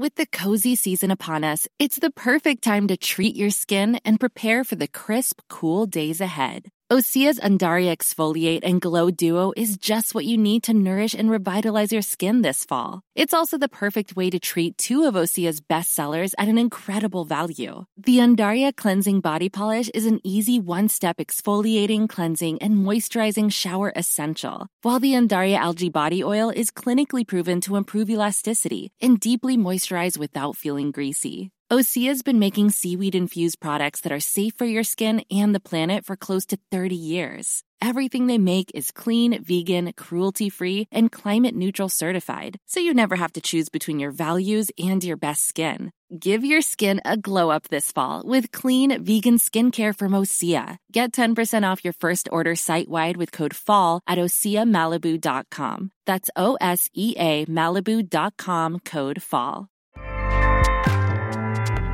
With the cozy season upon us, it's the perfect time to treat your skin and prepare for the crisp, cool days ahead. Osea's Undaria Exfoliate and Glow Duo is just what you need to nourish and revitalize your skin this fall. It's also the perfect way to treat two of Osea's best sellers at an incredible value. The Undaria Cleansing Body Polish is an easy one step exfoliating, cleansing, and moisturizing shower essential, while the Undaria Algae Body Oil is clinically proven to improve elasticity and deeply moisturize without feeling greasy. Osea's been making seaweed infused products that are safe for your skin and the planet for close to 30 years. Everything they make is clean, vegan, cruelty free, and climate neutral certified, so you never have to choose between your values and your best skin. Give your skin a glow up this fall with clean, vegan skincare from Osea. Get 10% off your first order site wide with code FALL at OseaMalibu.com. That's O S E A Malibu.com code FALL.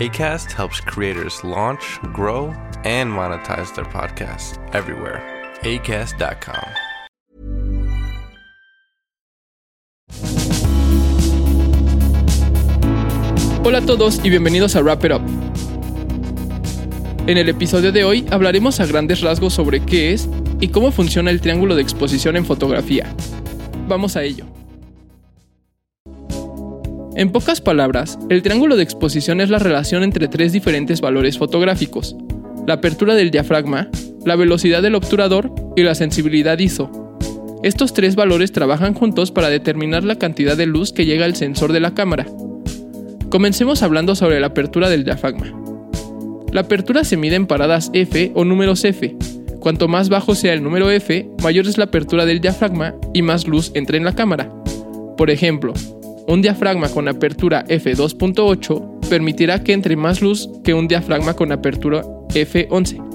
ACAST helps creators launch, grow, and monetize their podcasts everywhere. ACAST.com. Hola a todos y bienvenidos a Wrap It Up. En el episodio de hoy hablaremos a grandes rasgos sobre qué es y cómo funciona el triángulo de exposición en fotografía. Vamos a ello. En pocas palabras, el triángulo de exposición es la relación entre tres diferentes valores fotográficos, la apertura del diafragma, la velocidad del obturador y la sensibilidad ISO. Estos tres valores trabajan juntos para determinar la cantidad de luz que llega al sensor de la cámara. Comencemos hablando sobre la apertura del diafragma. La apertura se mide en paradas F o números F. Cuanto más bajo sea el número F, mayor es la apertura del diafragma y más luz entra en la cámara. Por ejemplo, un diafragma con apertura f2.8 permitirá que entre más luz que un diafragma con apertura f11.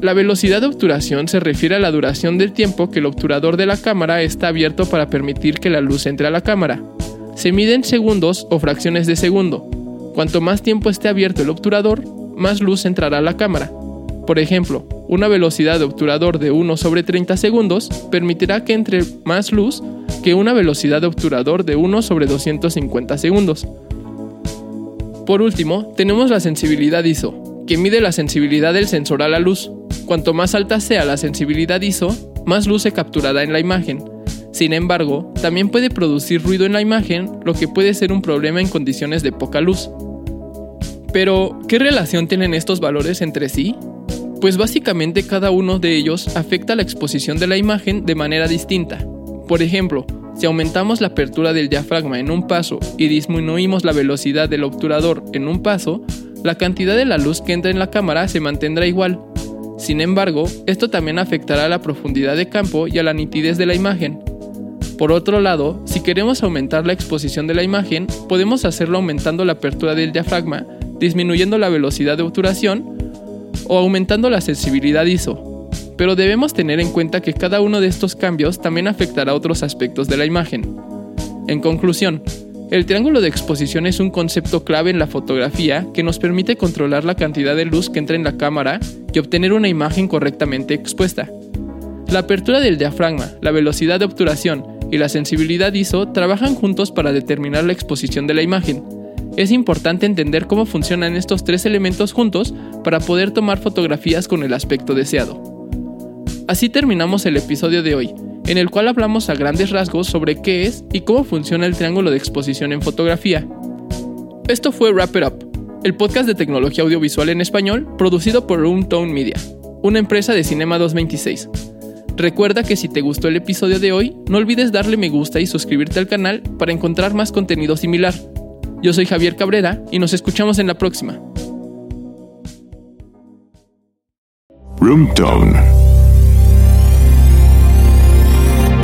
La velocidad de obturación se refiere a la duración del tiempo que el obturador de la cámara está abierto para permitir que la luz entre a la cámara. Se mide en segundos o fracciones de segundo. Cuanto más tiempo esté abierto el obturador, más luz entrará a la cámara. Por ejemplo, una velocidad de obturador de 1 sobre 30 segundos permitirá que entre más luz que una velocidad de obturador de 1 sobre 250 segundos. Por último, tenemos la sensibilidad ISO, que mide la sensibilidad del sensor a la luz. Cuanto más alta sea la sensibilidad ISO, más luz se capturará en la imagen. Sin embargo, también puede producir ruido en la imagen, lo que puede ser un problema en condiciones de poca luz. Pero, ¿qué relación tienen estos valores entre sí? Pues básicamente cada uno de ellos afecta la exposición de la imagen de manera distinta. Por ejemplo, si aumentamos la apertura del diafragma en un paso y disminuimos la velocidad del obturador en un paso, la cantidad de la luz que entra en la cámara se mantendrá igual. Sin embargo, esto también afectará a la profundidad de campo y a la nitidez de la imagen. Por otro lado, si queremos aumentar la exposición de la imagen, podemos hacerlo aumentando la apertura del diafragma, disminuyendo la velocidad de obturación o aumentando la sensibilidad ISO. Pero debemos tener en cuenta que cada uno de estos cambios también afectará otros aspectos de la imagen. En conclusión, el triángulo de exposición es un concepto clave en la fotografía que nos permite controlar la cantidad de luz que entra en la cámara y obtener una imagen correctamente expuesta. La apertura del diafragma, la velocidad de obturación y la sensibilidad ISO trabajan juntos para determinar la exposición de la imagen, es importante entender cómo funcionan estos tres elementos juntos para poder tomar fotografías con el aspecto deseado. Así terminamos el episodio de hoy, en el cual hablamos a grandes rasgos sobre qué es y cómo funciona el triángulo de exposición en fotografía. Esto fue Wrap It Up, el podcast de tecnología audiovisual en español producido por Room Tone Media, una empresa de Cinema 226. Recuerda que si te gustó el episodio de hoy, no olvides darle me gusta y suscribirte al canal para encontrar más contenido similar. Yo soy Javier Cabrera y nos escuchamos en la próxima. Room